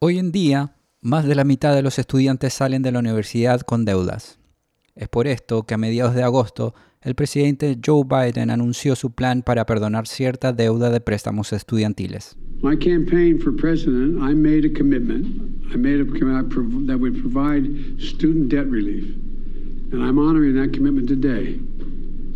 Hoy en día, más de la mitad de los estudiantes salen de la universidad con deudas. Es por esto que a mediados de agosto el presidente Joe Biden anunció su plan para perdonar cierta deuda de préstamos estudiantiles. My campaign for president, I made a commitment. I made a commitment that would provide student debt relief. And I'm honoring that commitment today.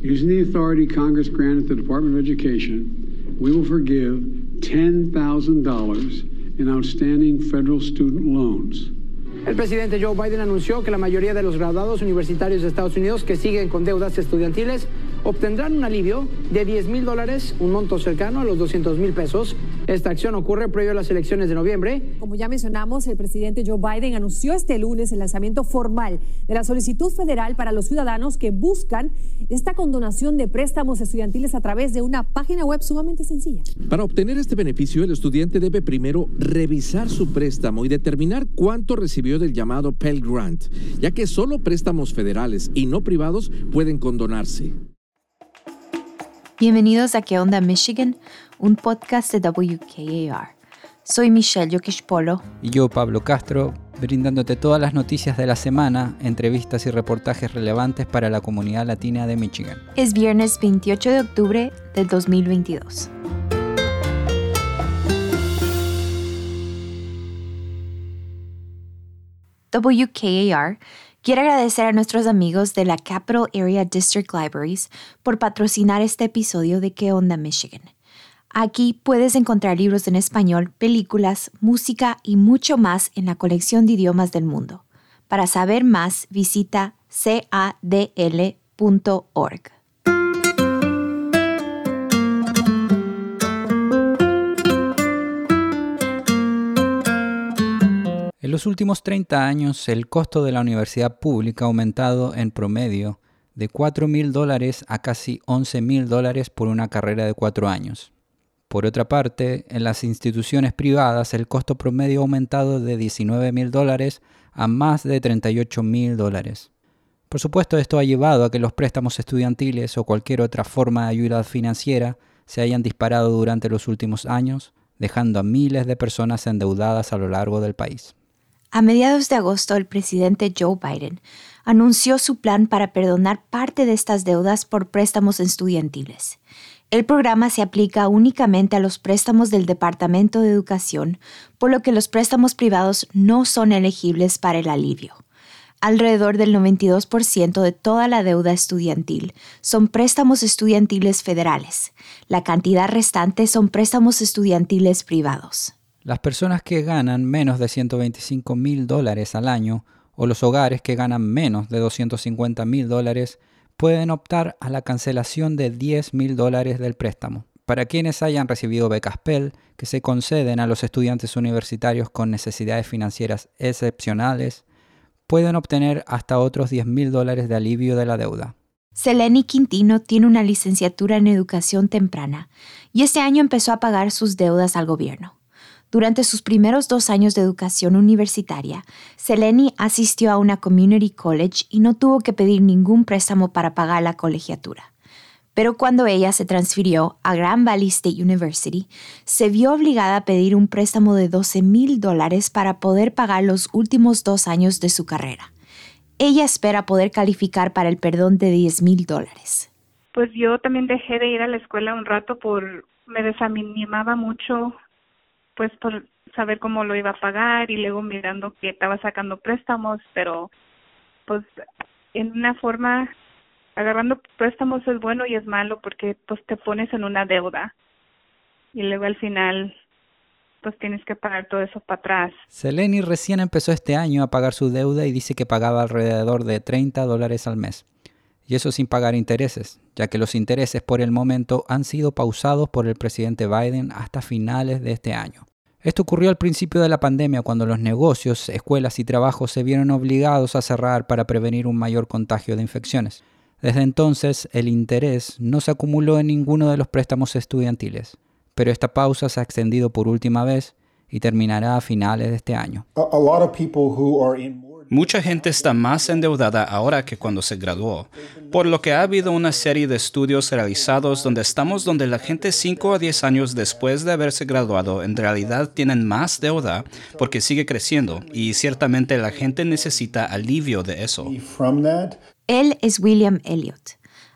Using the authority Congress granted the Department of Education, we will forgive $10,000 in outstanding federal student loans. El presidente Joe Biden anunció que la mayoría de los graduados universitarios de Estados Unidos que siguen con deudas estudiantiles obtendrán un alivio de 10 mil dólares, un monto cercano a los 200 mil pesos. Esta acción ocurre previo a las elecciones de noviembre. Como ya mencionamos, el presidente Joe Biden anunció este lunes el lanzamiento formal de la solicitud federal para los ciudadanos que buscan esta condonación de préstamos estudiantiles a través de una página web sumamente sencilla. Para obtener este beneficio, el estudiante debe primero revisar su préstamo y determinar cuánto recibió del llamado Pell Grant, ya que solo préstamos federales y no privados pueden condonarse. Bienvenidos a ¿Qué onda Michigan? Un podcast de WKAR. Soy Michelle Yokish Polo. Y yo, Pablo Castro, brindándote todas las noticias de la semana, entrevistas y reportajes relevantes para la comunidad latina de Michigan. Es viernes 28 de octubre del 2022. WKAR Quiero agradecer a nuestros amigos de la Capital Area District Libraries por patrocinar este episodio de ¿Qué onda Michigan? Aquí puedes encontrar libros en español, películas, música y mucho más en la colección de idiomas del mundo. Para saber más, visita cadl.org. los últimos 30 años, el costo de la universidad pública ha aumentado en promedio de 4 mil dólares a casi 11 mil dólares por una carrera de 4 años. Por otra parte, en las instituciones privadas el costo promedio ha aumentado de 19 mil dólares a más de 38 mil dólares. Por supuesto, esto ha llevado a que los préstamos estudiantiles o cualquier otra forma de ayuda financiera se hayan disparado durante los últimos años, dejando a miles de personas endeudadas a lo largo del país. A mediados de agosto, el presidente Joe Biden anunció su plan para perdonar parte de estas deudas por préstamos estudiantiles. El programa se aplica únicamente a los préstamos del Departamento de Educación, por lo que los préstamos privados no son elegibles para el alivio. Alrededor del 92% de toda la deuda estudiantil son préstamos estudiantiles federales. La cantidad restante son préstamos estudiantiles privados. Las personas que ganan menos de 125 mil dólares al año o los hogares que ganan menos de 250 mil dólares pueden optar a la cancelación de 10 mil dólares del préstamo. Para quienes hayan recibido becas Pell, que se conceden a los estudiantes universitarios con necesidades financieras excepcionales, pueden obtener hasta otros 10 mil dólares de alivio de la deuda. Seleni Quintino tiene una licenciatura en educación temprana y este año empezó a pagar sus deudas al gobierno. Durante sus primeros dos años de educación universitaria, Seleni asistió a una community college y no tuvo que pedir ningún préstamo para pagar la colegiatura. Pero cuando ella se transfirió a Grand Valley State University, se vio obligada a pedir un préstamo de 12 mil dólares para poder pagar los últimos dos años de su carrera. Ella espera poder calificar para el perdón de 10 mil dólares. Pues yo también dejé de ir a la escuela un rato por me desanimaba mucho pues por saber cómo lo iba a pagar y luego mirando que estaba sacando préstamos, pero pues en una forma agarrando préstamos es bueno y es malo porque pues te pones en una deuda y luego al final pues tienes que pagar todo eso para atrás. Seleni recién empezó este año a pagar su deuda y dice que pagaba alrededor de 30 dólares al mes. Y eso sin pagar intereses, ya que los intereses por el momento han sido pausados por el presidente Biden hasta finales de este año. Esto ocurrió al principio de la pandemia cuando los negocios, escuelas y trabajos se vieron obligados a cerrar para prevenir un mayor contagio de infecciones. Desde entonces, el interés no se acumuló en ninguno de los préstamos estudiantiles, pero esta pausa se ha extendido por última vez y terminará a finales de este año. Mucha gente está más endeudada ahora que cuando se graduó, por lo que ha habido una serie de estudios realizados donde estamos donde la gente 5 a 10 años después de haberse graduado en realidad tienen más deuda porque sigue creciendo y ciertamente la gente necesita alivio de eso. Él es William Elliott.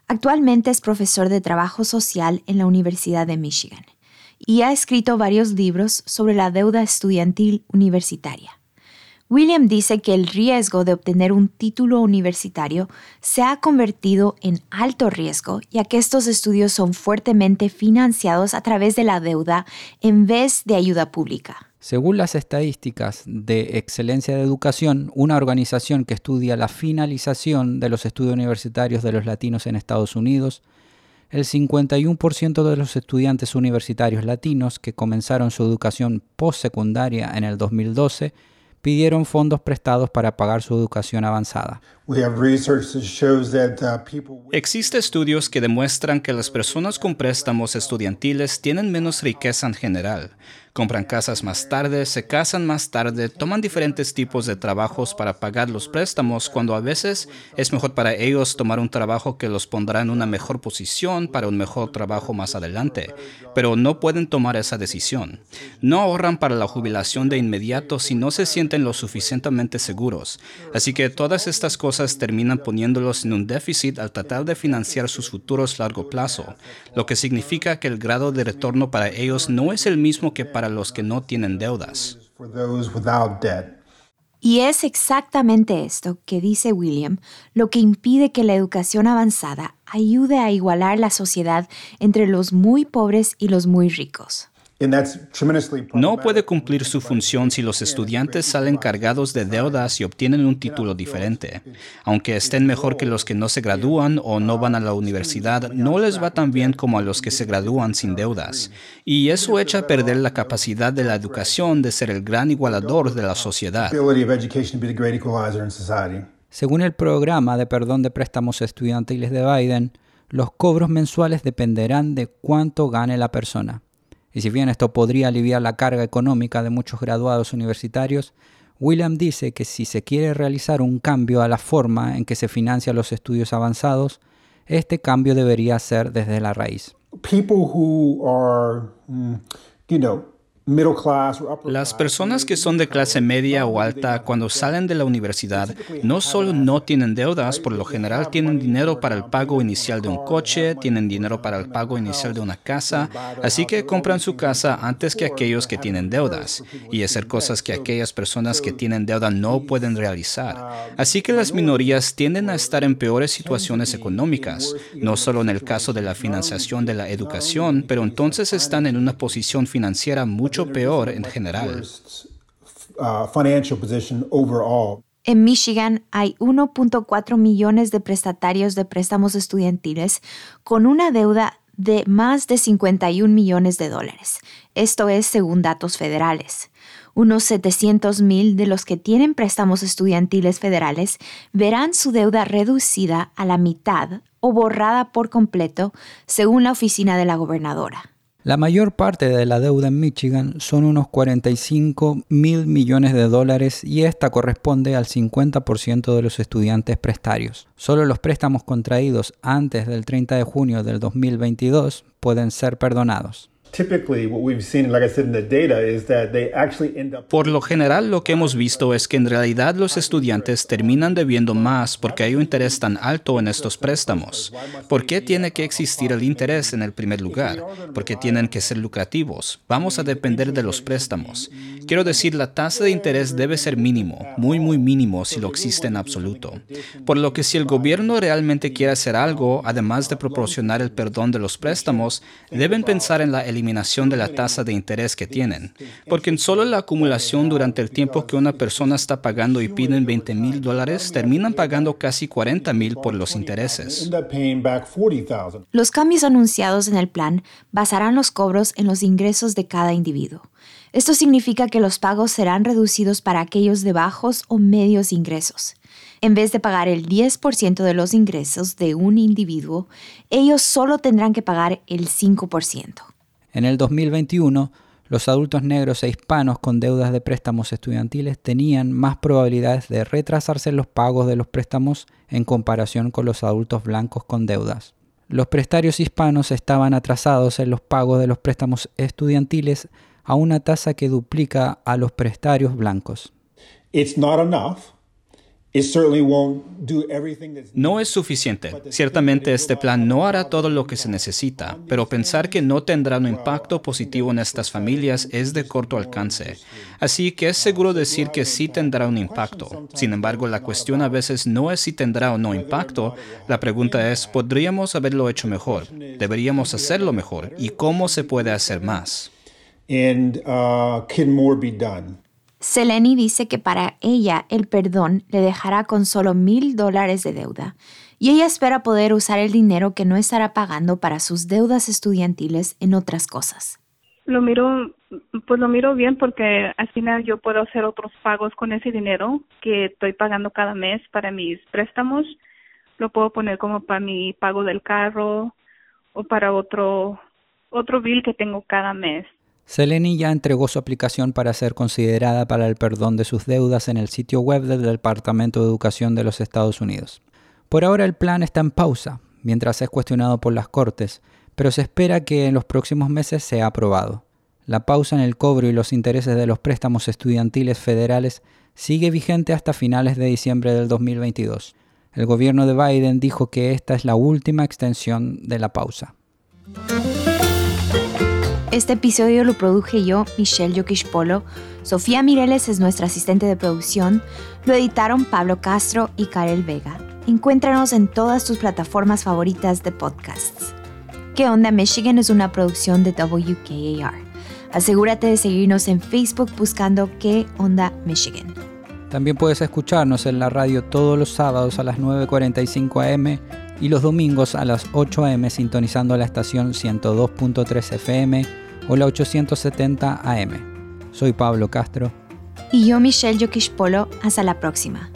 Actualmente es profesor de trabajo social en la Universidad de Michigan y ha escrito varios libros sobre la deuda estudiantil universitaria. William dice que el riesgo de obtener un título universitario se ha convertido en alto riesgo, ya que estos estudios son fuertemente financiados a través de la deuda en vez de ayuda pública. Según las estadísticas de Excelencia de Educación, una organización que estudia la finalización de los estudios universitarios de los latinos en Estados Unidos, el 51% de los estudiantes universitarios latinos que comenzaron su educación postsecundaria en el 2012 pidieron fondos prestados para pagar su educación avanzada. Uh, Existen estudios que demuestran que las personas con préstamos estudiantiles tienen menos riqueza en general, compran casas más tarde, se casan más tarde, toman diferentes tipos de trabajos para pagar los préstamos cuando a veces es mejor para ellos tomar un trabajo que los pondrá en una mejor posición para un mejor trabajo más adelante, pero no pueden tomar esa decisión. No ahorran para la jubilación de inmediato si no se sienten lo suficientemente seguros. Así que todas estas cosas terminan poniéndolos en un déficit al tratar de financiar sus futuros a largo plazo, lo que significa que el grado de retorno para ellos no es el mismo que para los que no tienen deudas. Y es exactamente esto que dice William lo que impide que la educación avanzada ayude a igualar la sociedad entre los muy pobres y los muy ricos. No puede cumplir su función si los estudiantes salen cargados de deudas y obtienen un título diferente. Aunque estén mejor que los que no se gradúan o no van a la universidad, no les va tan bien como a los que se gradúan sin deudas. Y eso echa a perder la capacidad de la educación de ser el gran igualador de la sociedad. Según el programa de perdón de préstamos estudiantiles de Biden, los cobros mensuales dependerán de cuánto gane la persona. Y si bien esto podría aliviar la carga económica de muchos graduados universitarios, William dice que si se quiere realizar un cambio a la forma en que se financian los estudios avanzados, este cambio debería ser desde la raíz. People who are, mm, you know, las personas que son de clase media o alta cuando salen de la universidad no solo no tienen deudas, por lo general tienen dinero para el pago inicial de un coche, tienen dinero para el pago inicial de una casa, así que compran su casa antes que aquellos que tienen deudas y hacer cosas que aquellas personas que tienen deuda no pueden realizar. Así que las minorías tienden a estar en peores situaciones económicas, no solo en el caso de la financiación de la educación, pero entonces están en una posición financiera mucho peor en general. Uh, en Michigan hay 1.4 millones de prestatarios de préstamos estudiantiles con una deuda de más de 51 millones de dólares. Esto es según datos federales. Unos 700 mil de los que tienen préstamos estudiantiles federales verán su deuda reducida a la mitad o borrada por completo, según la oficina de la gobernadora. La mayor parte de la deuda en Michigan son unos 45 mil millones de dólares y esta corresponde al 50% de los estudiantes prestarios. Solo los préstamos contraídos antes del 30 de junio del 2022 pueden ser perdonados. Por lo general, lo que hemos visto es que en realidad los estudiantes terminan debiendo más porque hay un interés tan alto en estos préstamos. ¿Por qué tiene que existir el interés en el primer lugar? Porque tienen que ser lucrativos. Vamos a depender de los préstamos. Quiero decir, la tasa de interés debe ser mínimo, muy, muy mínimo si lo existe en absoluto. Por lo que si el gobierno realmente quiere hacer algo, además de proporcionar el perdón de los préstamos, deben pensar en la eliminación de la tasa de interés que tienen. Porque en solo la acumulación durante el tiempo que una persona está pagando y piden 20 mil dólares, terminan pagando casi 40 mil por los intereses. Los cambios anunciados en el plan basarán los cobros en los ingresos de cada individuo. Esto significa que los pagos serán reducidos para aquellos de bajos o medios ingresos. En vez de pagar el 10% de los ingresos de un individuo, ellos solo tendrán que pagar el 5%. En el 2021, los adultos negros e hispanos con deudas de préstamos estudiantiles tenían más probabilidades de retrasarse los pagos de los préstamos en comparación con los adultos blancos con deudas. Los prestarios hispanos estaban atrasados en los pagos de los préstamos estudiantiles a una tasa que duplica a los prestarios blancos. No es suficiente. Ciertamente este plan no hará todo lo que se necesita, pero pensar que no tendrá un impacto positivo en estas familias es de corto alcance. Así que es seguro decir que sí tendrá un impacto. Sin embargo, la cuestión a veces no es si tendrá o no impacto. La pregunta es, ¿podríamos haberlo hecho mejor? ¿Deberíamos hacerlo mejor? ¿Y cómo se puede hacer más? Uh, Seleni dice que para ella el perdón le dejará con solo mil dólares de deuda y ella espera poder usar el dinero que no estará pagando para sus deudas estudiantiles en otras cosas. Lo miro, pues lo miro bien porque al final yo puedo hacer otros pagos con ese dinero que estoy pagando cada mes para mis préstamos. Lo puedo poner como para mi pago del carro o para otro otro bill que tengo cada mes. Seleni ya entregó su aplicación para ser considerada para el perdón de sus deudas en el sitio web del Departamento de Educación de los Estados Unidos. Por ahora el plan está en pausa, mientras es cuestionado por las Cortes, pero se espera que en los próximos meses sea aprobado. La pausa en el cobro y los intereses de los préstamos estudiantiles federales sigue vigente hasta finales de diciembre del 2022. El gobierno de Biden dijo que esta es la última extensión de la pausa. Este episodio lo produje yo, Michelle Yokish Polo. Sofía Mireles es nuestra asistente de producción. Lo editaron Pablo Castro y Karel Vega. Encuéntranos en todas tus plataformas favoritas de podcasts. ¿Qué onda Michigan? es una producción de WKAR. Asegúrate de seguirnos en Facebook buscando ¿Qué onda Michigan? También puedes escucharnos en la radio todos los sábados a las 9.45 am y los domingos a las 8 am sintonizando la estación 102.3 FM o la 870 AM. Soy Pablo Castro. Y yo Michelle Yokish Polo. Hasta la próxima.